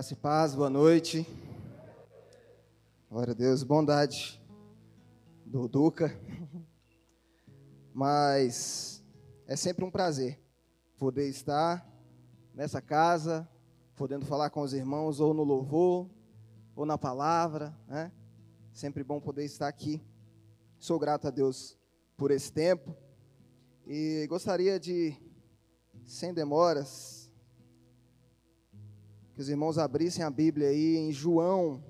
Graça e paz, boa noite. Glória a Deus, bondade do Duca. Mas é sempre um prazer poder estar nessa casa, podendo falar com os irmãos ou no louvor, ou na palavra, né? Sempre bom poder estar aqui. Sou grato a Deus por esse tempo e gostaria de, sem demoras, que os irmãos abrissem a Bíblia aí em João.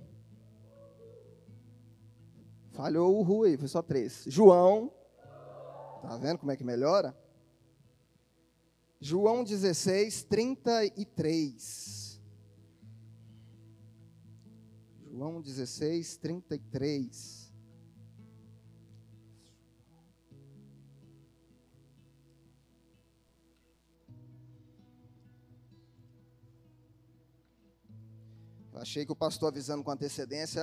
Falhou o Rui, foi só três. João. Tá vendo como é que melhora? João 16, 33. João 16, 33. Achei que o pastor avisando com antecedência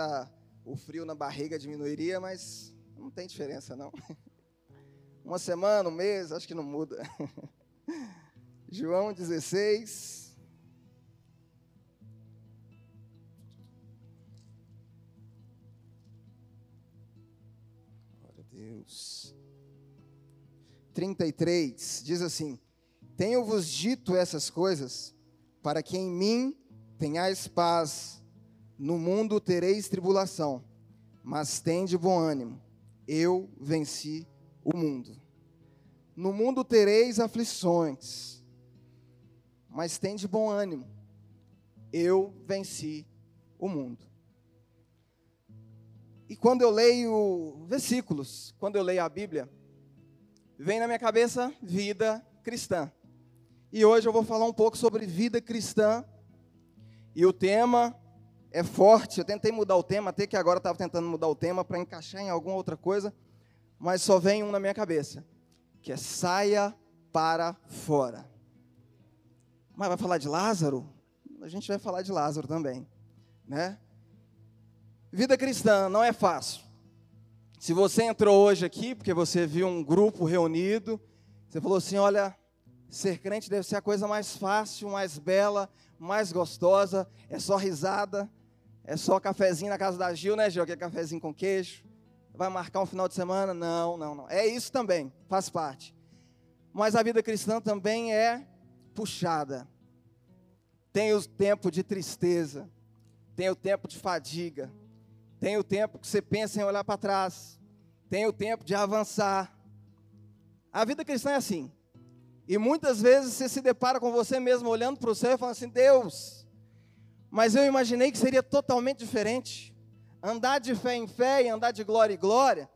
o frio na barriga diminuiria, mas não tem diferença não. Uma semana, um mês, acho que não muda. João 16. Glória a Deus. 33 diz assim: Tenho-vos dito essas coisas para que em mim Tenhais paz, no mundo tereis tribulação, mas tende bom ânimo, eu venci o mundo. No mundo tereis aflições, mas tende bom ânimo, eu venci o mundo. E quando eu leio versículos, quando eu leio a Bíblia, vem na minha cabeça vida cristã. E hoje eu vou falar um pouco sobre vida cristã e o tema é forte. Eu tentei mudar o tema, até que agora estava tentando mudar o tema para encaixar em alguma outra coisa, mas só vem um na minha cabeça, que é saia para fora. Mas vai falar de Lázaro? A gente vai falar de Lázaro também, né? Vida cristã não é fácil. Se você entrou hoje aqui porque você viu um grupo reunido, você falou assim: olha, ser crente deve ser a coisa mais fácil, mais bela, mais gostosa, é só risada, é só cafezinho na casa da Gil, né, Gil? Aquele cafezinho com queijo. Vai marcar um final de semana? Não, não, não. É isso também, faz parte. Mas a vida cristã também é puxada. Tem o tempo de tristeza, tem o tempo de fadiga, tem o tempo que você pensa em olhar para trás, tem o tempo de avançar. A vida cristã é assim. E muitas vezes você se depara com você mesmo olhando para o céu e falando assim: Deus, mas eu imaginei que seria totalmente diferente. Andar de fé em fé e andar de glória em glória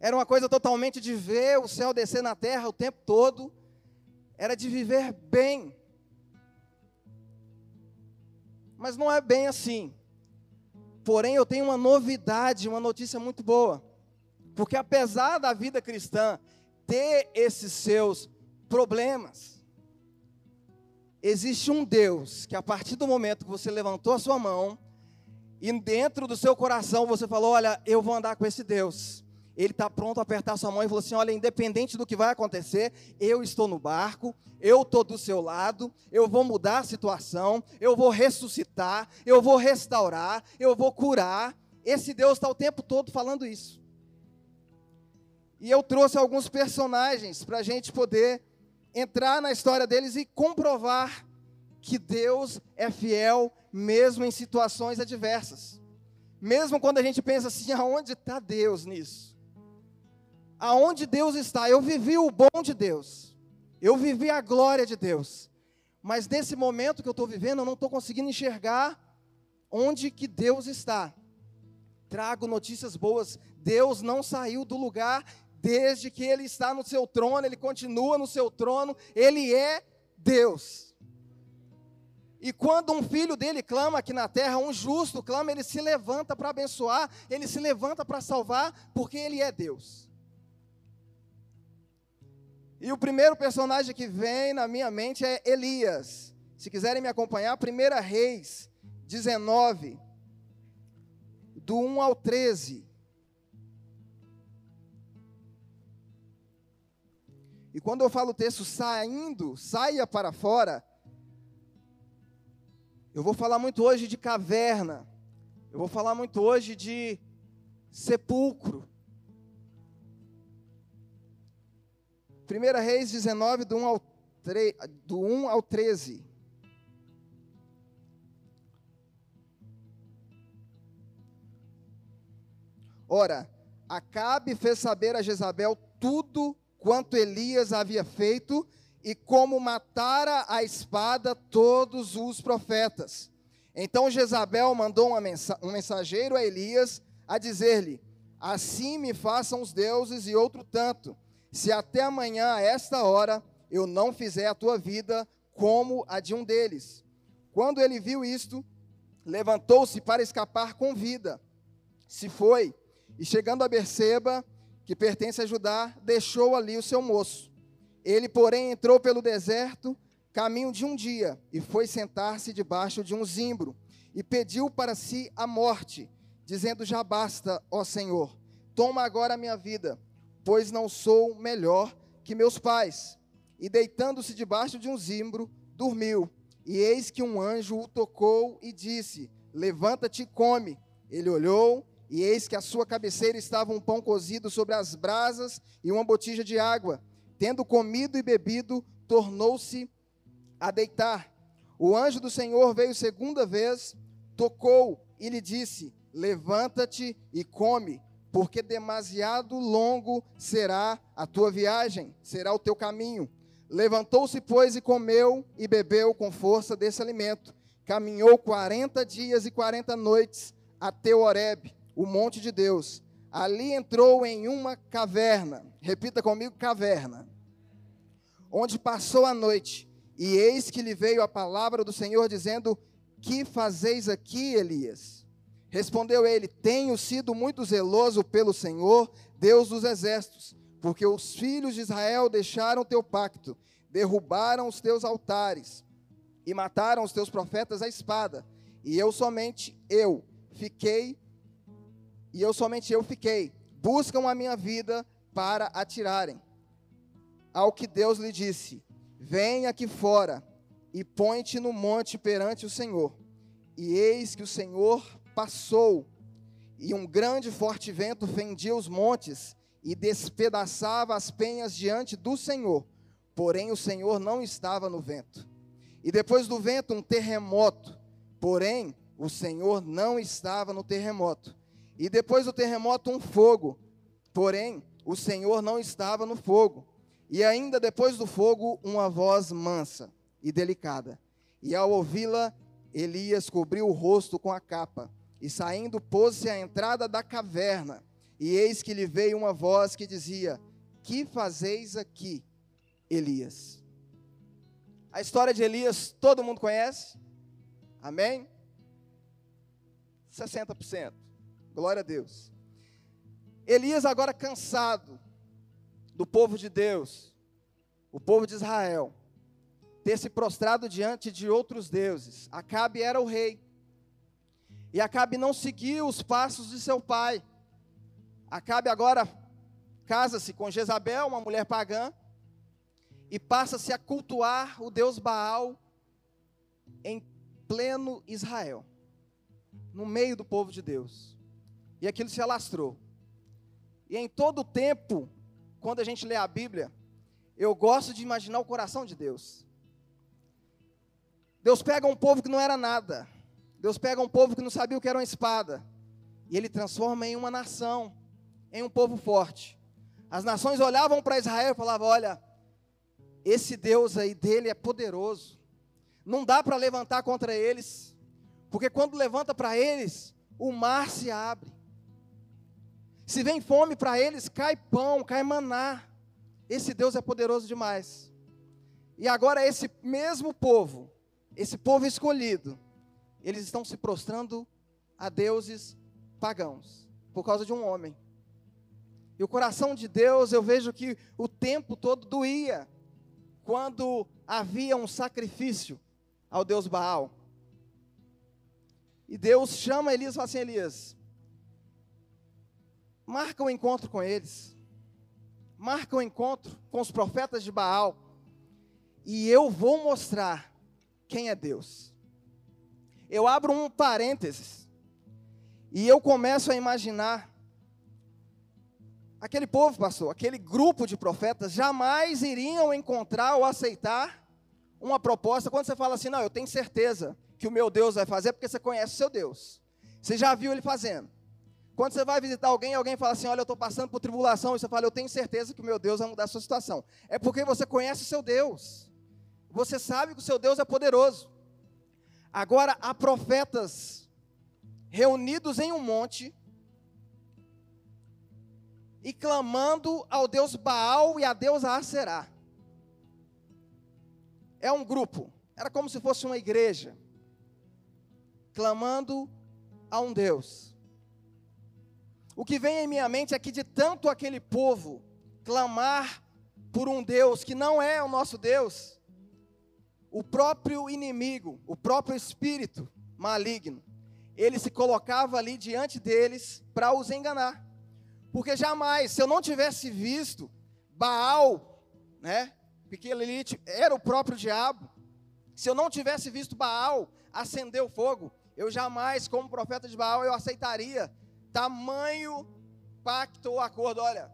era uma coisa totalmente de ver o céu descer na terra o tempo todo, era de viver bem. Mas não é bem assim. Porém, eu tenho uma novidade, uma notícia muito boa. Porque apesar da vida cristã ter esses seus problemas. Existe um Deus que, a partir do momento que você levantou a sua mão, e dentro do seu coração você falou: Olha, eu vou andar com esse Deus. Ele está pronto a apertar sua mão e falou assim: Olha, independente do que vai acontecer, eu estou no barco, eu estou do seu lado, eu vou mudar a situação, eu vou ressuscitar, eu vou restaurar, eu vou curar. Esse Deus está o tempo todo falando isso. E eu trouxe alguns personagens para a gente poder entrar na história deles e comprovar que Deus é fiel mesmo em situações adversas. Mesmo quando a gente pensa assim, aonde está Deus nisso? Aonde Deus está? Eu vivi o bom de Deus. Eu vivi a glória de Deus. Mas nesse momento que eu estou vivendo, eu não estou conseguindo enxergar onde que Deus está. Trago notícias boas. Deus não saiu do lugar desde que ele está no seu trono, ele continua no seu trono, ele é Deus. E quando um filho dele clama aqui na terra, um justo clama, ele se levanta para abençoar, ele se levanta para salvar, porque ele é Deus. E o primeiro personagem que vem na minha mente é Elias. Se quiserem me acompanhar, 1 Reis 19, do 1 ao 13. E quando eu falo o texto saindo, saia para fora, Eu vou falar muito hoje de caverna. Eu vou falar muito hoje de sepulcro. 1 Reis 19, do 1 ao, 3, do 1 ao 13. Ora, Acabe fez saber a Jezabel tudo quanto Elias havia feito e como matara a espada todos os profetas. Então Jezabel mandou um mensageiro a Elias a dizer-lhe: Assim me façam os deuses e outro tanto, se até amanhã a esta hora eu não fizer a tua vida como a de um deles. Quando ele viu isto, levantou-se para escapar com vida. Se foi, e chegando a Berseba, que pertence a Judá, deixou ali o seu moço. Ele, porém, entrou pelo deserto, caminho de um dia, e foi sentar-se debaixo de um zimbro, e pediu para si a morte, dizendo: Já basta, ó Senhor, toma agora a minha vida, pois não sou melhor que meus pais. E deitando-se debaixo de um zimbro, dormiu. E eis que um anjo o tocou e disse: Levanta-te e come. Ele olhou e eis que à sua cabeceira estava um pão cozido sobre as brasas e uma botija de água. Tendo comido e bebido, tornou-se a deitar. O anjo do Senhor veio segunda vez, tocou e lhe disse: Levanta-te e come, porque demasiado longo será a tua viagem, será o teu caminho. Levantou-se, pois, e comeu e bebeu com força desse alimento. Caminhou quarenta dias e quarenta noites até Horebe o monte de Deus. Ali entrou em uma caverna, repita comigo: caverna, onde passou a noite. E eis que lhe veio a palavra do Senhor, dizendo: Que fazeis aqui, Elias? Respondeu ele: Tenho sido muito zeloso pelo Senhor, Deus dos exércitos, porque os filhos de Israel deixaram teu pacto, derrubaram os teus altares e mataram os teus profetas à espada. E eu somente, eu, fiquei e eu somente eu fiquei. Buscam a minha vida para atirarem. Ao que Deus lhe disse: Vem aqui fora e põe-te no monte perante o Senhor. E eis que o Senhor passou, e um grande forte vento fendia os montes e despedaçava as penhas diante do Senhor. Porém, o Senhor não estava no vento. E depois do vento, um terremoto. Porém, o Senhor não estava no terremoto. E depois do terremoto, um fogo. Porém, o Senhor não estava no fogo. E ainda depois do fogo, uma voz mansa e delicada. E ao ouvi-la, Elias cobriu o rosto com a capa. E saindo, pôs-se à entrada da caverna. E eis que lhe veio uma voz que dizia: Que fazeis aqui, Elias? A história de Elias todo mundo conhece? Amém? 60%. Glória a Deus. Elias, agora cansado do povo de Deus, o povo de Israel, ter se prostrado diante de outros deuses. Acabe era o rei. E Acabe não seguiu os passos de seu pai. Acabe agora casa-se com Jezabel, uma mulher pagã, e passa-se a cultuar o deus Baal em pleno Israel, no meio do povo de Deus. E aquilo se alastrou. E em todo o tempo, quando a gente lê a Bíblia, eu gosto de imaginar o coração de Deus. Deus pega um povo que não era nada. Deus pega um povo que não sabia o que era uma espada. E ele transforma em uma nação, em um povo forte. As nações olhavam para Israel e falavam: Olha, esse Deus aí dele é poderoso. Não dá para levantar contra eles. Porque quando levanta para eles, o mar se abre. Se vem fome para eles, cai pão, cai maná. Esse Deus é poderoso demais. E agora esse mesmo povo, esse povo escolhido, eles estão se prostrando a deuses pagãos por causa de um homem. E o coração de Deus, eu vejo que o tempo todo doía quando havia um sacrifício ao Deus Baal. E Deus chama Elias e fala assim: Elias, marca um encontro com eles, marca um encontro com os profetas de Baal, e eu vou mostrar quem é Deus. eu abro um parênteses e eu começo a imaginar aquele povo, pastor, aquele grupo de profetas jamais iriam encontrar ou aceitar uma proposta quando você fala assim: "Não, eu tenho certeza que o meu Deus vai fazer porque você conhece o seu Deus. Você já viu ele fazendo. Quando você vai visitar alguém, alguém fala assim: Olha, eu estou passando por tribulação, e você fala: Eu tenho certeza que o meu Deus vai mudar a sua situação. É porque você conhece o seu Deus. Você sabe que o seu Deus é poderoso. Agora, há profetas reunidos em um monte e clamando ao Deus Baal e a deusa Aserá. É um grupo, era como se fosse uma igreja, clamando a um Deus. O que vem em minha mente é que de tanto aquele povo clamar por um Deus que não é o nosso Deus, o próprio inimigo, o próprio espírito maligno, ele se colocava ali diante deles para os enganar. Porque jamais, se eu não tivesse visto Baal, né? Porque ele era o próprio diabo. Se eu não tivesse visto Baal acender o fogo, eu jamais, como profeta de Baal, eu aceitaria tamanho pacto ou acordo. Olha,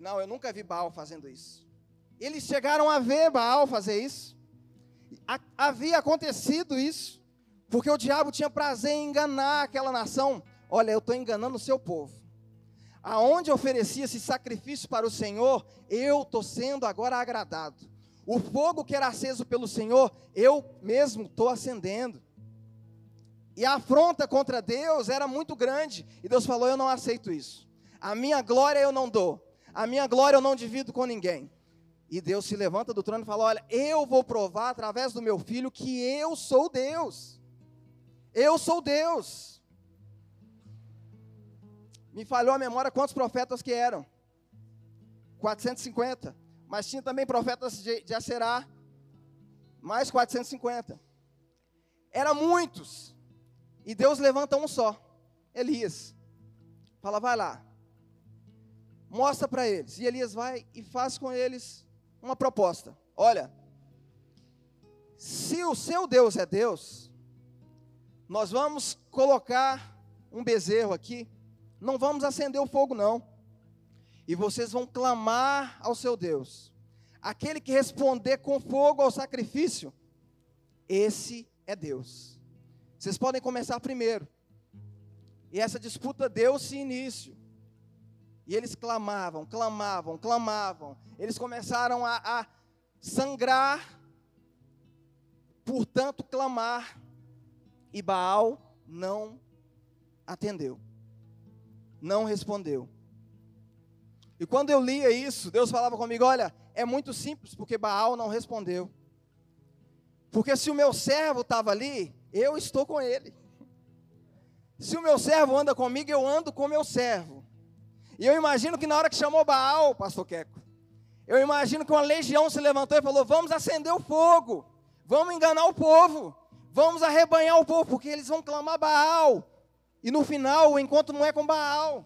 não, eu nunca vi Baal fazendo isso. Eles chegaram a ver Baal fazer isso havia acontecido isso, porque o diabo tinha prazer em enganar aquela nação. Olha, eu estou enganando o seu povo. Aonde oferecia esse sacrifício para o Senhor, eu estou sendo agora agradado. O fogo que era aceso pelo Senhor, eu mesmo estou acendendo. E a afronta contra Deus era muito grande. E Deus falou: Eu não aceito isso. A minha glória eu não dou. A minha glória eu não divido com ninguém. E Deus se levanta do trono e fala: Olha, eu vou provar através do meu filho que eu sou Deus. Eu sou Deus. Me falhou a memória quantos profetas que eram? 450. Mas tinha também profetas de, de Acerá, mais 450. Eram muitos. E Deus levanta um só, Elias. Fala, vai lá. Mostra para eles. E Elias vai e faz com eles uma proposta. Olha, se o seu Deus é Deus, nós vamos colocar um bezerro aqui, não vamos acender o fogo, não. E vocês vão clamar ao seu Deus. Aquele que responder com fogo ao sacrifício, esse é Deus. Vocês podem começar primeiro. E essa disputa deu-se início. E eles clamavam, clamavam, clamavam. Eles começaram a, a sangrar, portanto, clamar. E Baal não atendeu, não respondeu. E quando eu lia isso, Deus falava comigo: olha, é muito simples, porque Baal não respondeu. Porque se o meu servo estava ali, eu estou com ele. Se o meu servo anda comigo, eu ando com o meu servo. E eu imagino que na hora que chamou Baal, pastor Queco, eu imagino que uma legião se levantou e falou: vamos acender o fogo, vamos enganar o povo, vamos arrebanhar o povo, porque eles vão clamar Baal. E no final o encontro não é com Baal.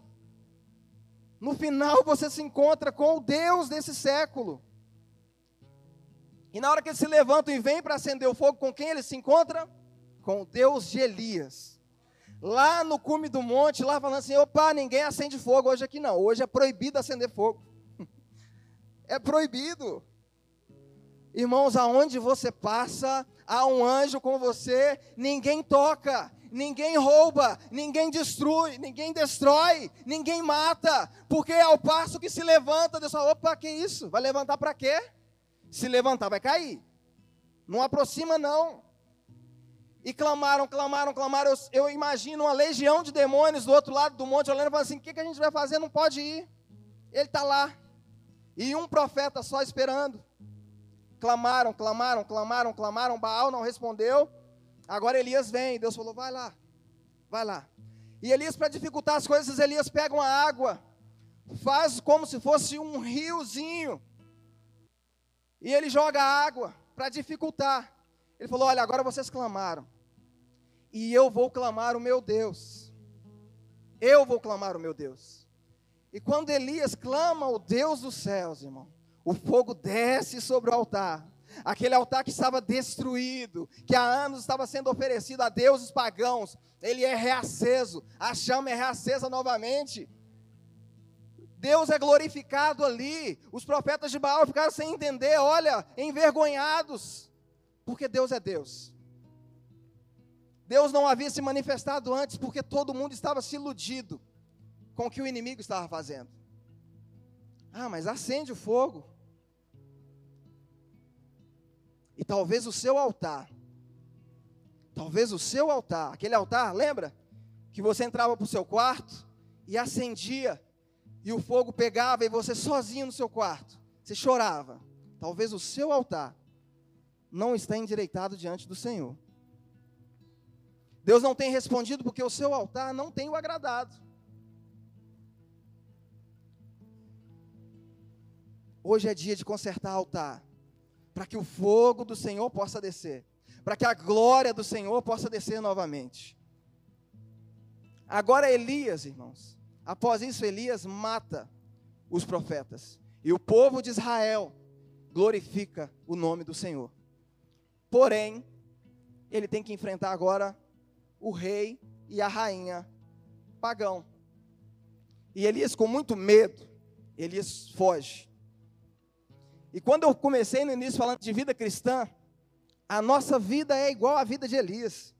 No final você se encontra com o Deus desse século. E na hora que eles se levantam e vêm para acender o fogo, com quem eles se encontram? Com o Deus de Elias lá no cume do monte, lá falando assim: opa, ninguém acende fogo hoje aqui não. Hoje é proibido acender fogo. é proibido. Irmãos, aonde você passa, há um anjo com você, ninguém toca, ninguém rouba, ninguém destrui, ninguém destrói, ninguém mata, porque ao passo que se levanta, Deus fala: opa, que isso? Vai levantar para quê? Se levantar, vai cair. Não aproxima, não. E clamaram, clamaram, clamaram. Eu, eu, imagino uma legião de demônios do outro lado do monte olhando e falando assim: o que, que a gente vai fazer? Não pode ir. Ele está lá. E um profeta só esperando. Clamaram, clamaram, clamaram, clamaram. Baal não respondeu. Agora Elias vem. Deus falou: vai lá, vai lá. E Elias, para dificultar as coisas, Elias pega uma água, faz como se fosse um riozinho. E ele joga água para dificultar. Ele falou: Olha, agora vocês clamaram e eu vou clamar o meu Deus. Eu vou clamar o meu Deus. E quando Elias clama o Deus dos céus, irmão, o fogo desce sobre o altar. aquele altar que estava destruído, que há anos estava sendo oferecido a deuses pagãos, ele é reaceso, a chama é reacesa novamente. Deus é glorificado ali. Os profetas de Baal ficaram sem entender, olha, envergonhados, porque Deus é Deus. Deus não havia se manifestado antes porque todo mundo estava se iludido com o que o inimigo estava fazendo. Ah, mas acende o fogo. E talvez o seu altar, talvez o seu altar, aquele altar, lembra? Que você entrava para o seu quarto e acendia, e o fogo pegava e você sozinho no seu quarto, você chorava. Talvez o seu altar não está endireitado diante do Senhor. Deus não tem respondido porque o seu altar não tem o agradado. Hoje é dia de consertar altar, para que o fogo do Senhor possa descer, para que a glória do Senhor possa descer novamente. Agora Elias, irmãos, após isso Elias mata os profetas, e o povo de Israel glorifica o nome do Senhor. Porém, ele tem que enfrentar agora o rei e a rainha pagão. E Elias, com muito medo, Elias foge. E quando eu comecei no início falando de vida cristã, a nossa vida é igual à vida de Elias.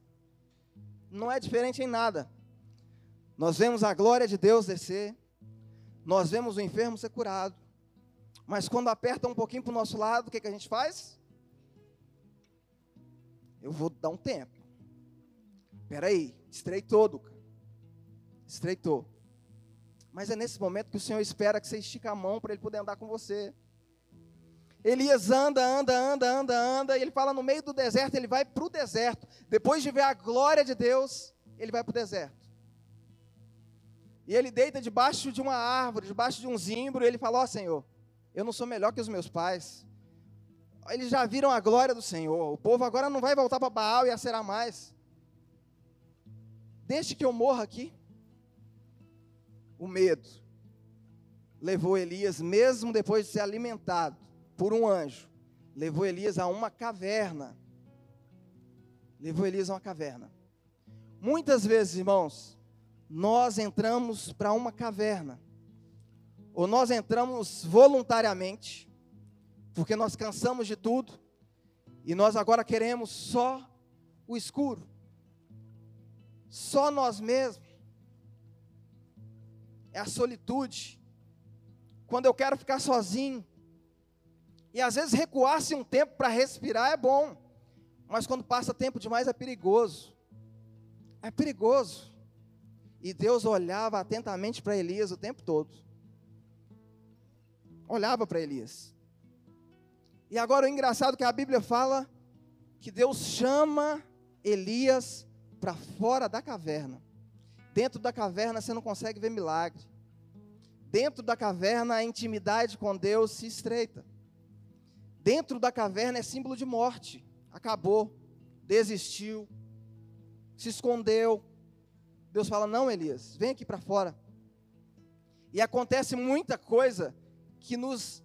Não é diferente em nada. Nós vemos a glória de Deus descer, nós vemos o enfermo ser curado, mas quando aperta um pouquinho para o nosso lado, o que, que a gente faz? Eu vou dar um tempo. Peraí, estreitou, Duca. Estreitou. Mas é nesse momento que o Senhor espera que você estica a mão para ele poder andar com você. Elias anda, anda, anda, anda, anda, e ele fala no meio do deserto, ele vai para o deserto. Depois de ver a glória de Deus, ele vai para o deserto. E ele deita debaixo de uma árvore, debaixo de um zimbro, e ele fala: Ó oh, Senhor, eu não sou melhor que os meus pais. Eles já viram a glória do Senhor. O povo agora não vai voltar para Baal e a mais. Deixe que eu morra aqui. O medo levou Elias, mesmo depois de ser alimentado por um anjo, levou Elias a uma caverna. Levou Elias a uma caverna. Muitas vezes, irmãos, nós entramos para uma caverna, ou nós entramos voluntariamente, porque nós cansamos de tudo, e nós agora queremos só o escuro só nós mesmos. É a solitude. Quando eu quero ficar sozinho. E às vezes recuar-se um tempo para respirar é bom. Mas quando passa tempo demais é perigoso. É perigoso. E Deus olhava atentamente para Elias o tempo todo. Olhava para Elias. E agora o engraçado é que a Bíblia fala que Deus chama Elias para fora da caverna. Dentro da caverna você não consegue ver milagre. Dentro da caverna a intimidade com Deus se estreita. Dentro da caverna é símbolo de morte. Acabou, desistiu, se escondeu. Deus fala: Não, Elias, vem aqui para fora. E acontece muita coisa que nos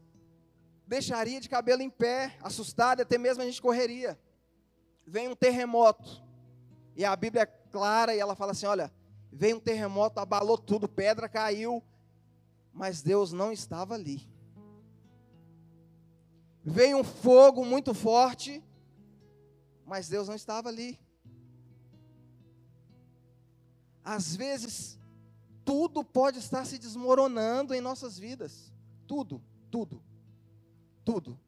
deixaria de cabelo em pé, assustado, até mesmo a gente correria. Vem um terremoto, e a Bíblia é clara e ela fala assim: olha, veio um terremoto, abalou tudo, pedra caiu, mas Deus não estava ali. Veio um fogo muito forte, mas Deus não estava ali. Às vezes, tudo pode estar se desmoronando em nossas vidas. Tudo, tudo, tudo.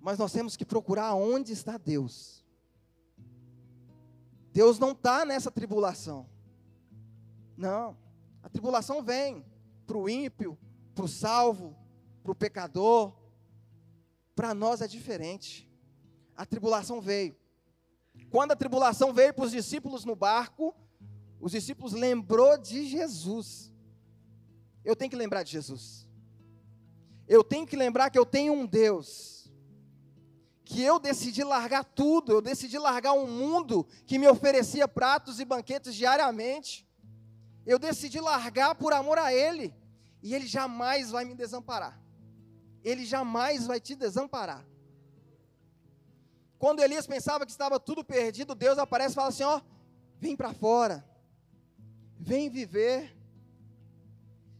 Mas nós temos que procurar onde está Deus. Deus não está nessa tribulação. Não. A tribulação vem para o ímpio, para o salvo, para o pecador. Para nós é diferente. A tribulação veio. Quando a tribulação veio para os discípulos no barco, os discípulos lembrou de Jesus. Eu tenho que lembrar de Jesus. Eu tenho que lembrar que eu tenho um Deus que eu decidi largar tudo, eu decidi largar um mundo que me oferecia pratos e banquetes diariamente. Eu decidi largar por amor a Ele, e Ele jamais vai me desamparar. Ele jamais vai te desamparar. Quando Elias pensava que estava tudo perdido, Deus aparece e fala assim: ó, vem para fora, vem viver,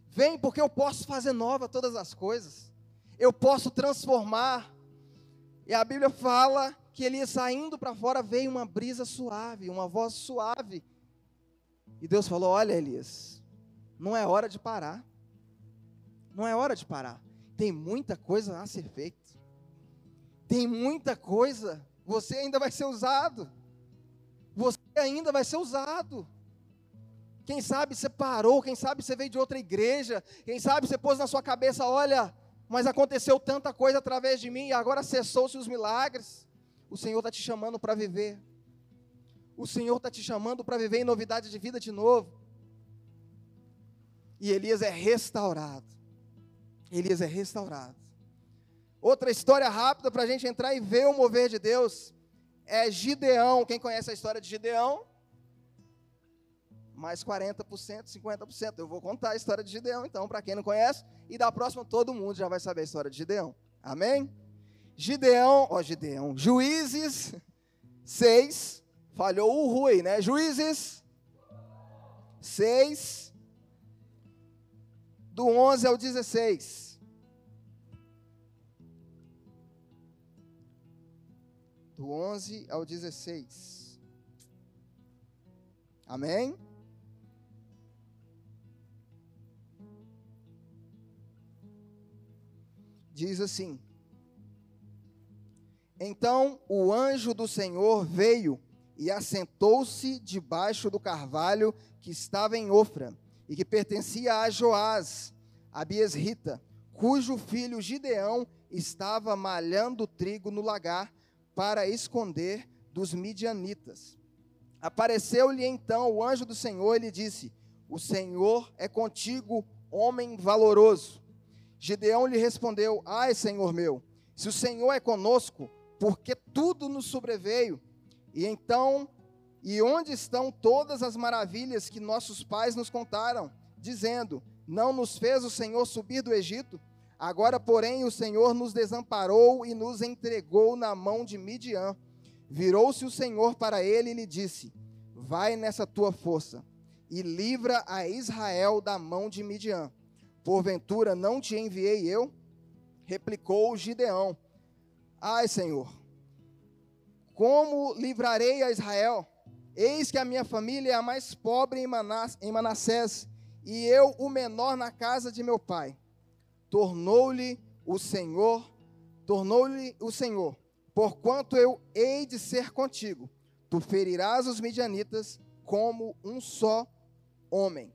vem porque eu posso fazer nova todas as coisas, eu posso transformar. E a Bíblia fala que Elias saindo para fora veio uma brisa suave, uma voz suave. E Deus falou: Olha, Elias, não é hora de parar. Não é hora de parar. Tem muita coisa a ser feita. Tem muita coisa. Você ainda vai ser usado. Você ainda vai ser usado. Quem sabe você parou, quem sabe você veio de outra igreja, quem sabe você pôs na sua cabeça, olha, mas aconteceu tanta coisa através de mim e agora cessou-se os milagres. O Senhor está te chamando para viver. O Senhor está te chamando para viver em novidade de vida de novo. E Elias é restaurado. Elias é restaurado. Outra história rápida para a gente entrar e ver o mover de Deus é Gideão. Quem conhece a história de Gideão? Mais 40%, 50%. Eu vou contar a história de Gideão, então, para quem não conhece. E da próxima, todo mundo já vai saber a história de Gideão. Amém? Gideão, ó, Gideão, Juízes 6, falhou o Rui, né? Juízes 6, do 11 ao 16. Do 11 ao 16. Amém? Diz assim: Então o anjo do Senhor veio e assentou-se debaixo do carvalho que estava em Ofra e que pertencia a Joás, a Biesrita, cujo filho Gideão estava malhando trigo no lagar para esconder dos midianitas. Apareceu-lhe então o anjo do Senhor e lhe disse: O Senhor é contigo, homem valoroso. Gideão lhe respondeu: Ai, Senhor meu, se o Senhor é conosco, porque tudo nos sobreveio. E então e onde estão todas as maravilhas que nossos pais nos contaram, dizendo: Não nos fez o Senhor subir do Egito? Agora, porém, o Senhor nos desamparou e nos entregou na mão de Midian. Virou-se o Senhor para ele e lhe disse: Vai nessa tua força e livra a Israel da mão de Midian. Porventura não te enviei eu? Replicou Gideão: Ai, Senhor, como livrarei a Israel? Eis que a minha família é a mais pobre em Manassés, e eu o menor na casa de meu pai. Tornou-lhe o Senhor, tornou-lhe o Senhor, porquanto eu hei de ser contigo. Tu ferirás os midianitas como um só homem.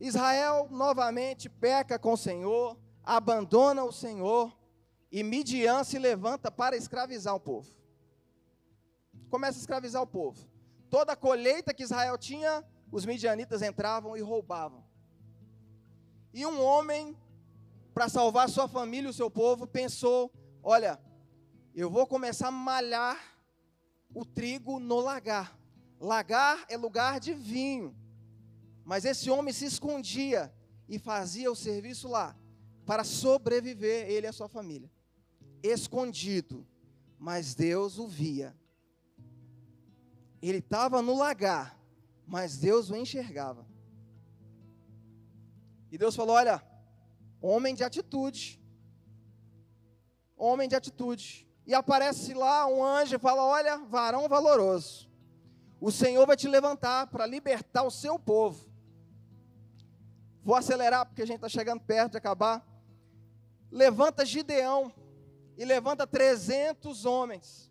Israel novamente peca com o Senhor, abandona o Senhor, e Midian se levanta para escravizar o povo começa a escravizar o povo. Toda a colheita que Israel tinha, os midianitas entravam e roubavam. E um homem, para salvar sua família e o seu povo, pensou: olha, eu vou começar a malhar o trigo no lagar. Lagar é lugar de vinho. Mas esse homem se escondia e fazia o serviço lá para sobreviver, ele e a sua família. Escondido. Mas Deus o via ele estava no lagar, mas Deus o enxergava. E Deus falou: Olha, homem de atitude. Homem de atitude. E aparece lá um anjo e fala: Olha, varão valoroso. O Senhor vai te levantar para libertar o seu povo. Vou acelerar porque a gente está chegando perto de acabar. Levanta Gideão e levanta 300 homens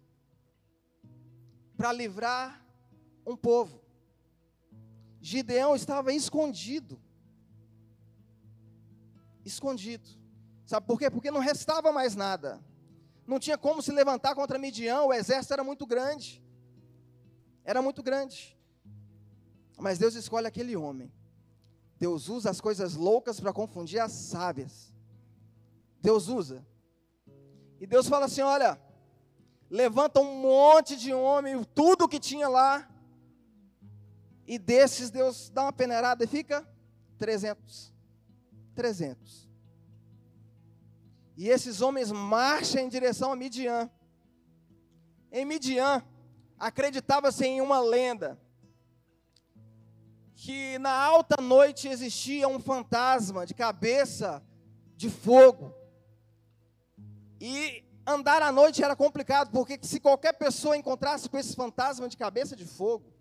para livrar um povo. Gideão estava escondido. Escondido. Sabe por quê? Porque não restava mais nada. Não tinha como se levantar contra Midian, o exército era muito grande. Era muito grande. Mas Deus escolhe aquele homem. Deus usa as coisas loucas para confundir as sábias. Deus usa. E Deus fala assim: olha, levanta um monte de homem, tudo que tinha lá, e desses Deus dá uma peneirada e fica 300. 300. E esses homens marcham em direção a Midian. Em Midian, acreditava-se em uma lenda que na alta noite existia um fantasma de cabeça de fogo. E andar à noite era complicado, porque se qualquer pessoa encontrasse com esse fantasma de cabeça de fogo,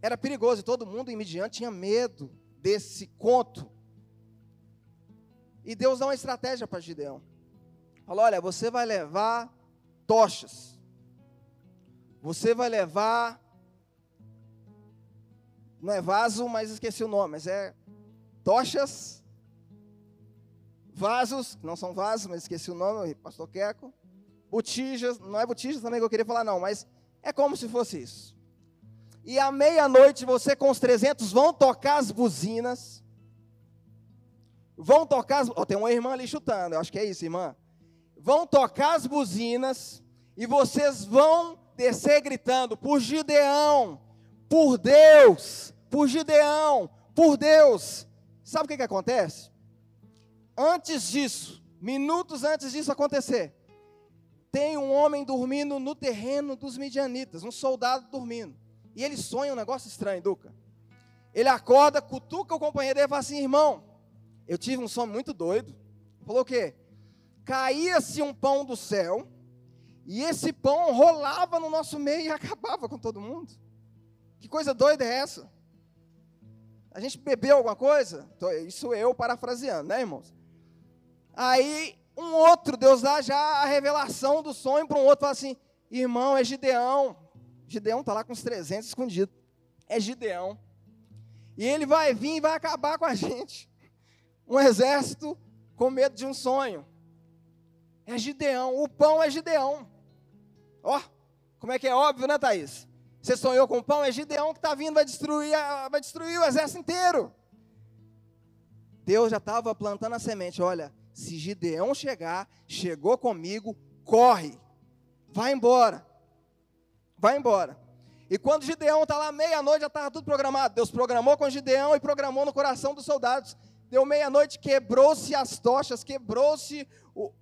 era perigoso e todo mundo em Midian tinha medo desse conto. E Deus dá uma estratégia para Gideão. Falou: olha, você vai levar tochas. Você vai levar. Não é vaso, mas esqueci o nome, mas é tochas. Vasos, não são vasos, mas esqueci o nome, pastor Queco. Botijas, não é botijas também que eu queria falar, não, mas é como se fosse isso. E à meia-noite você com os 300 vão tocar as buzinas Vão tocar as. Oh, tem uma irmã ali chutando, eu acho que é isso, irmã. Vão tocar as buzinas e vocês vão descer gritando: por Gideão, por Deus, por Gideão, por Deus. Sabe o que, que acontece? Antes disso, minutos antes disso acontecer, tem um homem dormindo no terreno dos midianitas, um soldado dormindo. E ele sonha um negócio estranho, Duca. Ele acorda, cutuca o companheiro dele e fala assim: irmão, eu tive um sonho muito doido. Falou o quê? Caía-se um pão do céu, e esse pão rolava no nosso meio e acabava com todo mundo. Que coisa doida é essa? A gente bebeu alguma coisa? Isso eu parafraseando, né, irmãos? Aí um outro, Deus dá já a revelação do sonho para um outro, fala assim: irmão, é Gideão. Gideão está lá com os 300 escondidos. É Gideão. E ele vai vir e vai acabar com a gente um exército com medo de um sonho. É Gideão, o pão é Gideão. Ó, oh, como é que é óbvio, né, Thaís? Você sonhou com pão, é Gideão que está vindo, vai destruir, vai destruir o exército inteiro. Deus já estava plantando a semente. Olha, se Gideão chegar, chegou comigo, corre, vai embora, vai embora. E quando Gideão está lá meia-noite, já estava tudo programado. Deus programou com Gideão e programou no coração dos soldados. Deu meia-noite, quebrou-se as tochas, quebrou-se o.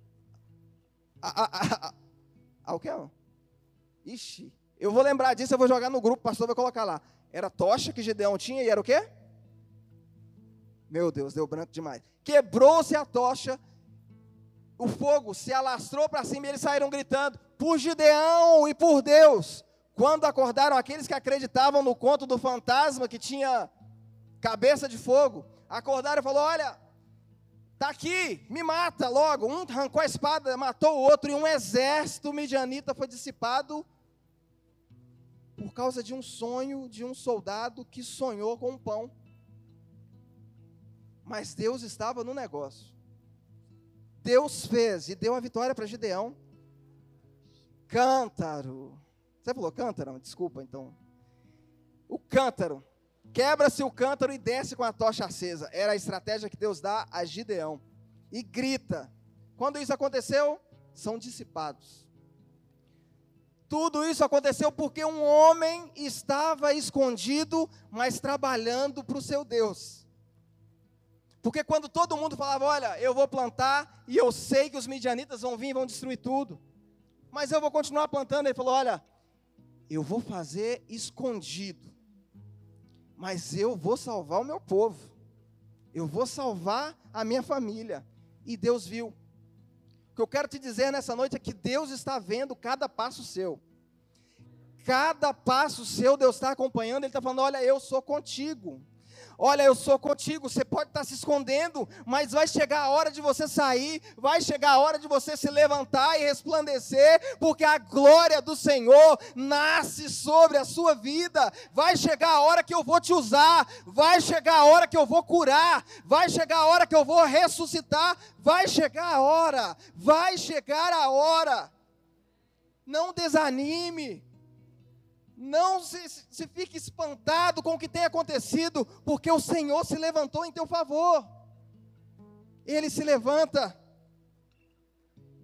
A, a, a, a, o que é? Ixi, eu vou lembrar disso, eu vou jogar no grupo, o pastor vai colocar lá. Era tocha que Gideão tinha e era o quê? Meu Deus, deu branco demais. Quebrou-se a tocha, o fogo se alastrou para cima e eles saíram gritando: por Gideão e por Deus. Quando acordaram aqueles que acreditavam no conto do fantasma que tinha cabeça de fogo, acordaram e falou: Olha, tá aqui, me mata logo. Um arrancou a espada, matou o outro, e um exército midianita foi dissipado por causa de um sonho de um soldado que sonhou com um pão. Mas Deus estava no negócio. Deus fez e deu a vitória para Gideão. Cântaro. Você falou cântaro? Desculpa, então. O cântaro Quebra-se o cântaro e desce com a tocha acesa. Era a estratégia que Deus dá a Gideão. E grita. Quando isso aconteceu, são dissipados. Tudo isso aconteceu porque um homem estava escondido, mas trabalhando para o seu Deus. Porque quando todo mundo falava, olha, eu vou plantar e eu sei que os midianitas vão vir e vão destruir tudo, mas eu vou continuar plantando, ele falou, olha, eu vou fazer escondido mas eu vou salvar o meu povo, eu vou salvar a minha família. E Deus viu. O que eu quero te dizer nessa noite é que Deus está vendo cada passo seu. Cada passo seu, Deus está acompanhando, Ele está falando: olha, eu sou contigo. Olha, eu sou contigo. Você pode estar se escondendo, mas vai chegar a hora de você sair, vai chegar a hora de você se levantar e resplandecer, porque a glória do Senhor nasce sobre a sua vida. Vai chegar a hora que eu vou te usar, vai chegar a hora que eu vou curar, vai chegar a hora que eu vou ressuscitar, vai chegar a hora, vai chegar a hora. Não desanime. Não se, se fique espantado com o que tem acontecido, porque o Senhor se levantou em teu favor. Ele se levanta.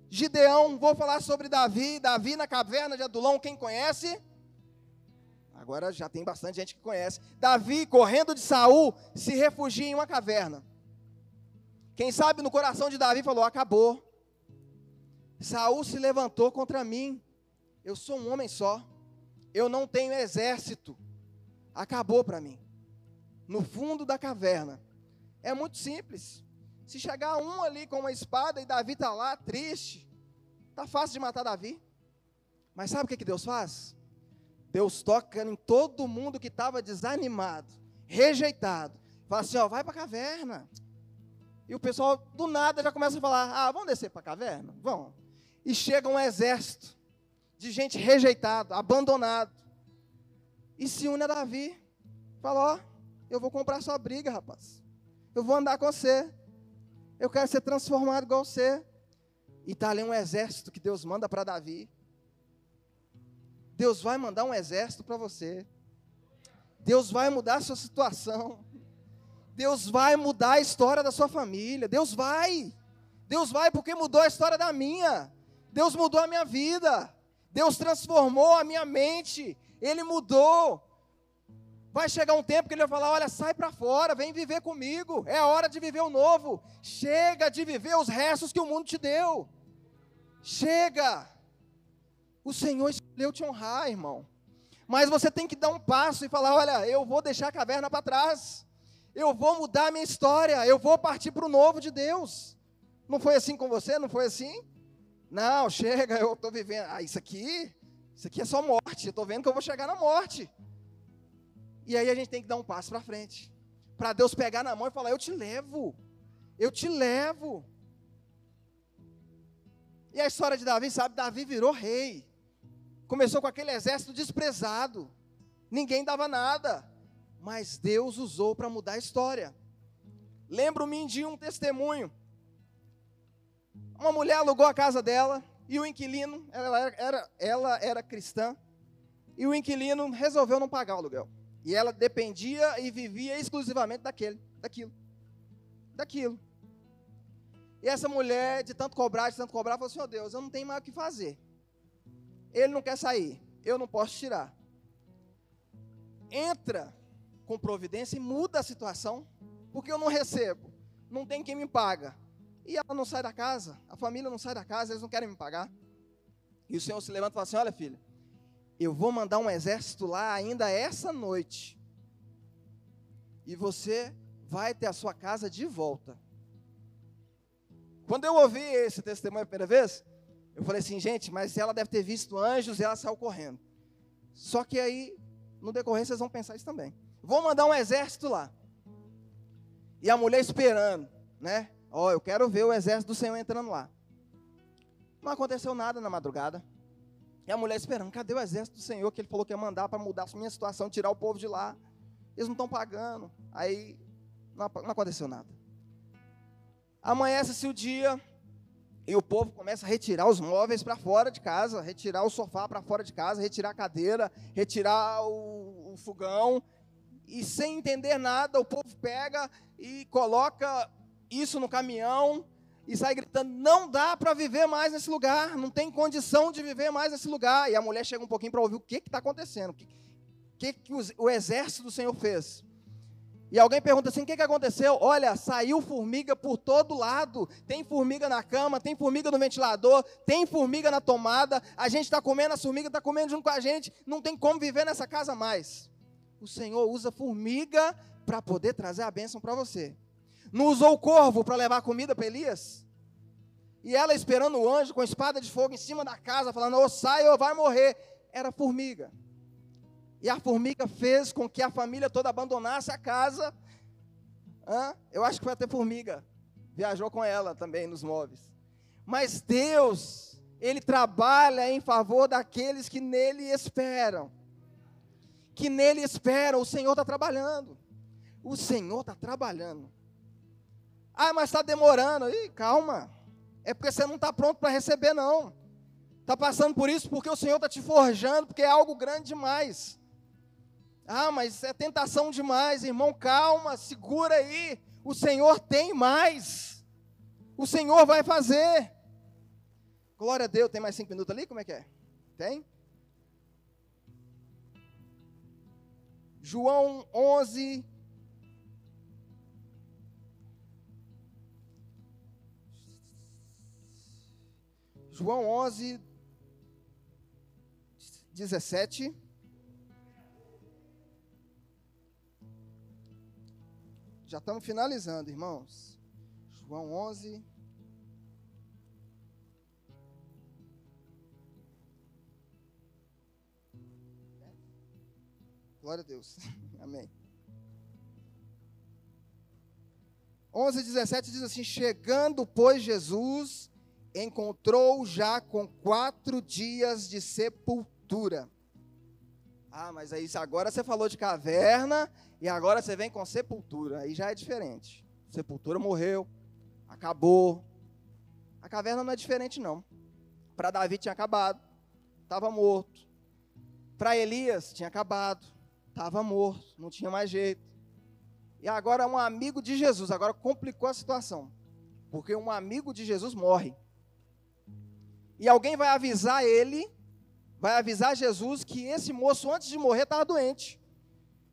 Gideão, vou falar sobre Davi, Davi na caverna de Adulão, quem conhece? Agora já tem bastante gente que conhece. Davi, correndo de Saul, se refugia em uma caverna. Quem sabe no coração de Davi falou: acabou. Saul se levantou contra mim. Eu sou um homem só. Eu não tenho exército. Acabou para mim. No fundo da caverna. É muito simples. Se chegar um ali com uma espada e Davi está lá, triste, tá fácil de matar Davi. Mas sabe o que, que Deus faz? Deus toca em todo mundo que estava desanimado, rejeitado. Fala assim: ó, vai para a caverna. E o pessoal do nada já começa a falar: ah, vamos descer para a caverna? Vamos. E chega um exército de gente rejeitada, abandonado. E se une a Davi. Fala: ó, eu vou comprar sua briga, rapaz. Eu vou andar com você. Eu quero ser transformado igual você. E está ali um exército que Deus manda para Davi. Deus vai mandar um exército para você. Deus vai mudar a sua situação. Deus vai mudar a história da sua família. Deus vai. Deus vai porque mudou a história da minha. Deus mudou a minha vida. Deus transformou a minha mente. Ele mudou. Vai chegar um tempo que ele vai falar: Olha, sai para fora, vem viver comigo. É hora de viver o novo. Chega de viver os restos que o mundo te deu. Chega. O Senhor escolheu te honrar, irmão. Mas você tem que dar um passo e falar: olha, eu vou deixar a caverna para trás. Eu vou mudar a minha história. Eu vou partir para o novo de Deus. Não foi assim com você? Não foi assim? Não, chega, eu estou vivendo. Ah, isso aqui, isso aqui é só morte. Eu estou vendo que eu vou chegar na morte. E aí a gente tem que dar um passo para frente. Para Deus pegar na mão e falar: Eu te levo. Eu te levo. E a história de Davi, sabe? Davi virou rei. Começou com aquele exército desprezado. Ninguém dava nada. Mas Deus usou para mudar a história. Lembro-me de um testemunho. Uma mulher alugou a casa dela e o inquilino, ela era, era, ela era cristã, e o inquilino resolveu não pagar o aluguel. E ela dependia e vivia exclusivamente daquele, daquilo. Daquilo. E essa mulher, de tanto cobrar, de tanto cobrar, falou assim: oh Deus, eu não tenho mais o que fazer. Ele não quer sair, eu não posso tirar. Entra com providência e muda a situação, porque eu não recebo, não tem quem me paga. E ela não sai da casa, a família não sai da casa, eles não querem me pagar. E o Senhor se levanta e fala assim: Olha, filha, eu vou mandar um exército lá ainda essa noite. E você vai ter a sua casa de volta. Quando eu ouvi esse testemunho a primeira vez, eu falei assim, gente, mas ela deve ter visto anjos e ela saiu correndo. Só que aí, no decorrer, vocês vão pensar isso também. Vou mandar um exército lá. E a mulher esperando, né? Ó, oh, eu quero ver o exército do Senhor entrando lá. Não aconteceu nada na madrugada. E a mulher esperando, cadê o exército do Senhor que ele falou que ia mandar para mudar a minha situação, tirar o povo de lá? Eles não estão pagando. Aí não, não aconteceu nada. Amanhece-se o dia, e o povo começa a retirar os móveis para fora de casa, retirar o sofá para fora de casa, retirar a cadeira, retirar o, o, fogão. E sem entender nada, o povo pega e coloca isso no caminhão e sai gritando: não dá para viver mais nesse lugar, não tem condição de viver mais nesse lugar. E a mulher chega um pouquinho para ouvir o que está acontecendo, o que, que, que o exército do Senhor fez. E alguém pergunta assim: o que, que aconteceu? Olha, saiu formiga por todo lado. Tem formiga na cama, tem formiga no ventilador, tem formiga na tomada. A gente está comendo, a formiga está comendo junto com a gente. Não tem como viver nessa casa mais. O Senhor usa formiga para poder trazer a bênção para você. Não usou o corvo para levar comida para Elias? E ela esperando o anjo com espada de fogo em cima da casa, falando: ou sai ou vai morrer. Era formiga. E a formiga fez com que a família toda abandonasse a casa. Hã? Eu acho que foi até formiga. Viajou com ela também nos móveis. Mas Deus, Ele trabalha em favor daqueles que nele esperam. Que nele esperam. O Senhor está trabalhando. O Senhor está trabalhando. Ah, mas está demorando. Ih, calma. É porque você não está pronto para receber, não. Está passando por isso porque o Senhor está te forjando, porque é algo grande demais. Ah, mas é tentação demais, irmão. Calma, segura aí. O Senhor tem mais. O Senhor vai fazer. Glória a Deus. Tem mais cinco minutos ali? Como é que é? Tem? João 11. João 11, 17. Já estamos finalizando, irmãos. João 11. Glória a Deus. Amém. 11, 17 diz assim: Chegando, pois, Jesus encontrou já com quatro dias de sepultura. Ah, mas aí agora você falou de caverna e agora você vem com sepultura. Aí já é diferente. Sepultura morreu, acabou. A caverna não é diferente, não. Para Davi tinha acabado, estava morto. Para Elias tinha acabado, estava morto, não tinha mais jeito. E agora um amigo de Jesus, agora complicou a situação. Porque um amigo de Jesus morre. E alguém vai avisar ele, vai avisar Jesus que esse moço antes de morrer estava doente.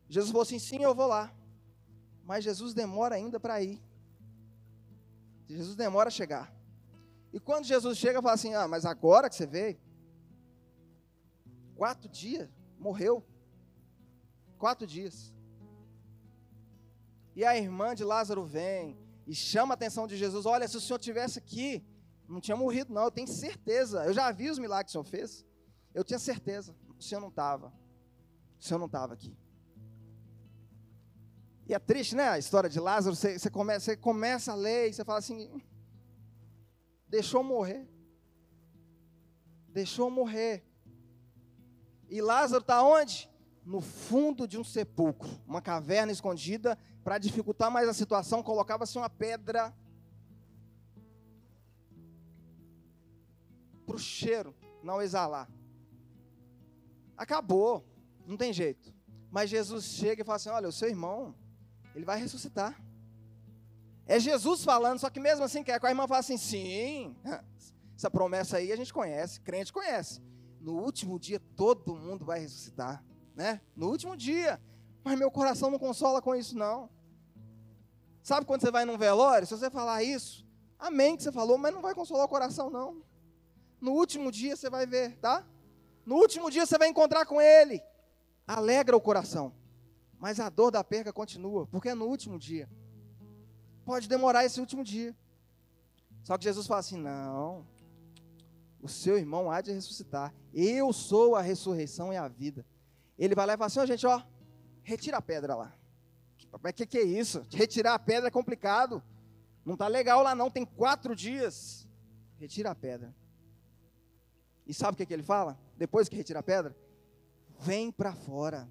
Jesus falou assim: sim, eu vou lá. Mas Jesus demora ainda para ir. Jesus demora a chegar. E quando Jesus chega, fala assim: ah, mas agora que você veio, quatro dias, morreu. Quatro dias. E a irmã de Lázaro vem e chama a atenção de Jesus: olha, se o senhor tivesse aqui, não tinha morrido, não, eu tenho certeza. Eu já vi os milagres que o senhor fez. Eu tinha certeza. O senhor não estava. O senhor não estava aqui. E é triste, né? A história de Lázaro. Você, você, começa, você começa a ler e você fala assim: deixou morrer. Deixou morrer. E Lázaro está onde? No fundo de um sepulcro, uma caverna escondida. Para dificultar mais a situação, colocava-se uma pedra para o cheiro não exalar. Acabou, não tem jeito. Mas Jesus chega e fala assim: Olha, o seu irmão ele vai ressuscitar. É Jesus falando, só que mesmo assim, quer que a irmã fala assim: sim, essa promessa aí a gente conhece, crente conhece. No último dia todo mundo vai ressuscitar, né? No último dia. Mas meu coração não consola com isso, não. Sabe quando você vai num velório, se você falar isso, amém que você falou, mas não vai consolar o coração, não. No último dia você vai ver, tá? No último dia você vai encontrar com ele. Alegra o coração. Mas a dor da perca continua, porque é no último dia. Pode demorar esse último dia. Só que Jesus fala assim: não, o seu irmão há de ressuscitar. Eu sou a ressurreição e a vida. Ele vai lá e fala assim: ó, oh, gente, ó, retira a pedra lá. Mas que que é isso? Retirar a pedra é complicado. Não tá legal lá não, tem quatro dias. Retira a pedra. E sabe o que, que ele fala? Depois que retira a pedra? Vem para fora.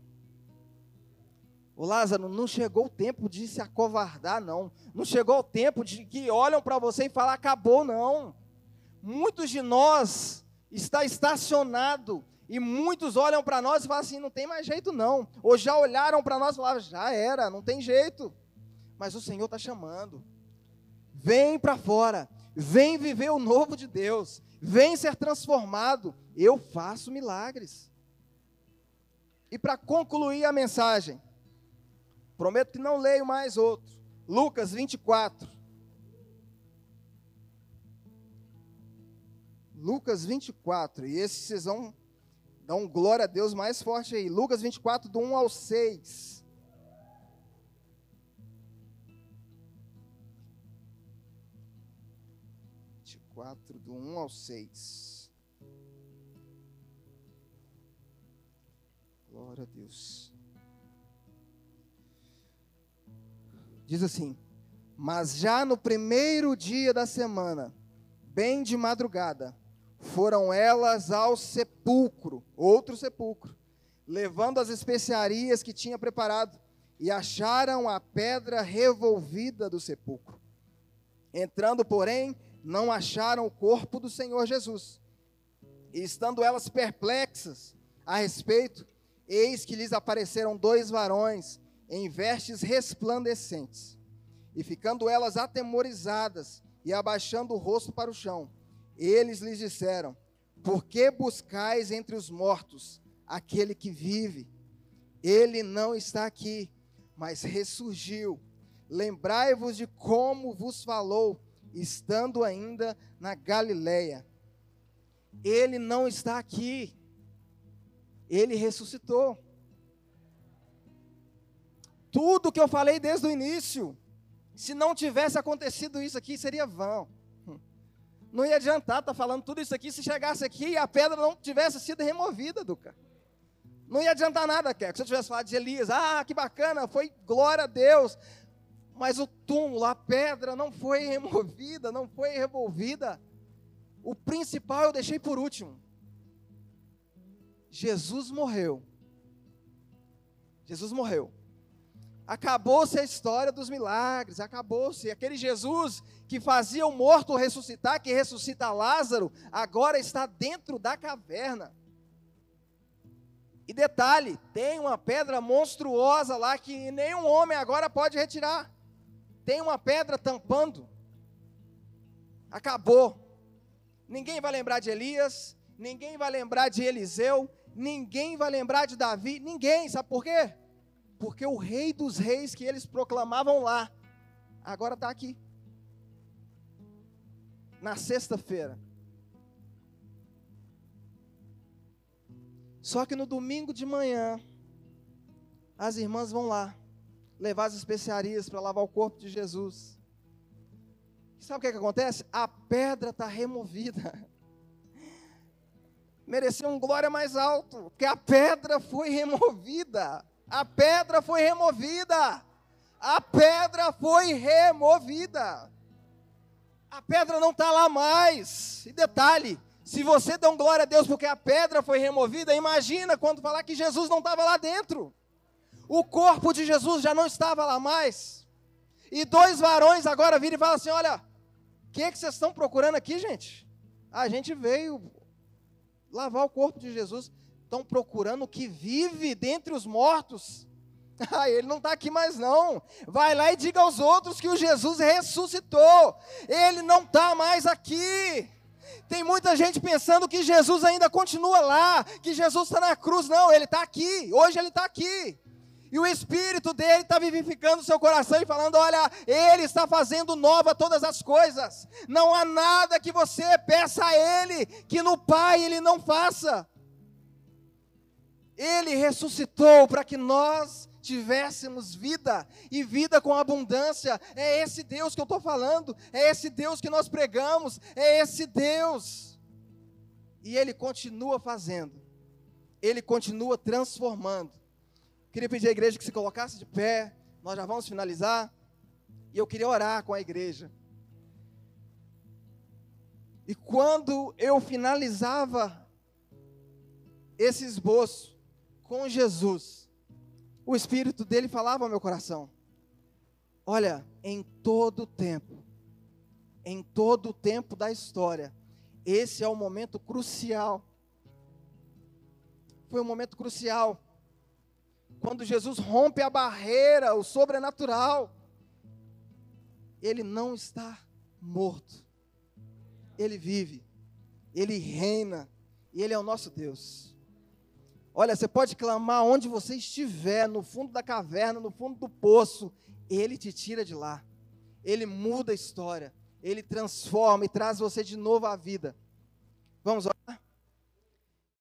O Lázaro, não chegou o tempo de se acovardar, não. Não chegou o tempo de que olham para você e falam, acabou, não. Muitos de nós está estacionado e muitos olham para nós e falam assim, não tem mais jeito não. Ou já olharam para nós e falaram, já era, não tem jeito. Mas o Senhor está chamando. Vem para fora, vem viver o novo de Deus, vem ser transformado. Eu faço milagres. E para concluir a mensagem, Prometo que não leio mais outro. Lucas 24. Lucas 24. E esse vocês vão dar um glória a Deus mais forte aí. Lucas 24, do 1 ao 6. Quatro do 1 ao 6. Glória a Deus. Diz assim: Mas já no primeiro dia da semana, bem de madrugada, foram elas ao sepulcro, outro sepulcro, levando as especiarias que tinha preparado, e acharam a pedra revolvida do sepulcro. Entrando, porém, não acharam o corpo do Senhor Jesus. E estando elas perplexas a respeito, eis que lhes apareceram dois varões em vestes resplandecentes. E ficando elas atemorizadas e abaixando o rosto para o chão, eles lhes disseram: Por que buscais entre os mortos aquele que vive? Ele não está aqui, mas ressurgiu. Lembrai-vos de como vos falou, estando ainda na Galileia. Ele não está aqui. Ele ressuscitou. Tudo que eu falei desde o início, se não tivesse acontecido isso aqui, seria vão. Não ia adiantar estar tá falando tudo isso aqui se chegasse aqui e a pedra não tivesse sido removida, Duca. Não ia adiantar nada, Keco. Se eu tivesse falado de Elias, ah, que bacana, foi glória a Deus. Mas o túmulo, a pedra não foi removida, não foi revolvida. O principal eu deixei por último. Jesus morreu. Jesus morreu. Acabou-se a história dos milagres, acabou-se. Aquele Jesus que fazia o morto ressuscitar, que ressuscita Lázaro, agora está dentro da caverna. E detalhe, tem uma pedra monstruosa lá que nenhum homem agora pode retirar. Tem uma pedra tampando. Acabou. Ninguém vai lembrar de Elias, ninguém vai lembrar de Eliseu, ninguém vai lembrar de Davi, ninguém, sabe por quê? Porque o rei dos reis que eles proclamavam lá, agora está aqui. Na sexta-feira. Só que no domingo de manhã, as irmãs vão lá, levar as especiarias para lavar o corpo de Jesus. Sabe o que, é que acontece? A pedra está removida. Merecia um glória mais alto, porque a pedra foi removida. A pedra foi removida. A pedra foi removida. A pedra não está lá mais. E detalhe: se você dá um glória a Deus porque a pedra foi removida, imagina quando falar que Jesus não estava lá dentro. O corpo de Jesus já não estava lá mais. E dois varões agora viram e falam assim: Olha, o que, é que vocês estão procurando aqui, gente? A gente veio lavar o corpo de Jesus estão procurando o que vive dentre os mortos. Ah, ele não está aqui mais não. Vai lá e diga aos outros que o Jesus ressuscitou. Ele não está mais aqui. Tem muita gente pensando que Jesus ainda continua lá, que Jesus está na cruz. Não, ele está aqui. Hoje ele está aqui. E o Espírito dele está vivificando o seu coração e falando: olha, ele está fazendo nova todas as coisas. Não há nada que você peça a ele que no Pai ele não faça. Ele ressuscitou para que nós tivéssemos vida e vida com abundância. É esse Deus que eu estou falando, é esse Deus que nós pregamos, é esse Deus. E Ele continua fazendo, Ele continua transformando. Queria pedir à igreja que se colocasse de pé, nós já vamos finalizar. E eu queria orar com a igreja. E quando eu finalizava esse esboço, com Jesus, o Espírito dele falava ao meu coração: Olha, em todo tempo, em todo o tempo da história, esse é o momento crucial. Foi um momento crucial. Quando Jesus rompe a barreira, o sobrenatural, ele não está morto. Ele vive, ele reina, e ele é o nosso Deus. Olha, você pode clamar onde você estiver, no fundo da caverna, no fundo do poço, ele te tira de lá. Ele muda a história, ele transforma e traz você de novo à vida. Vamos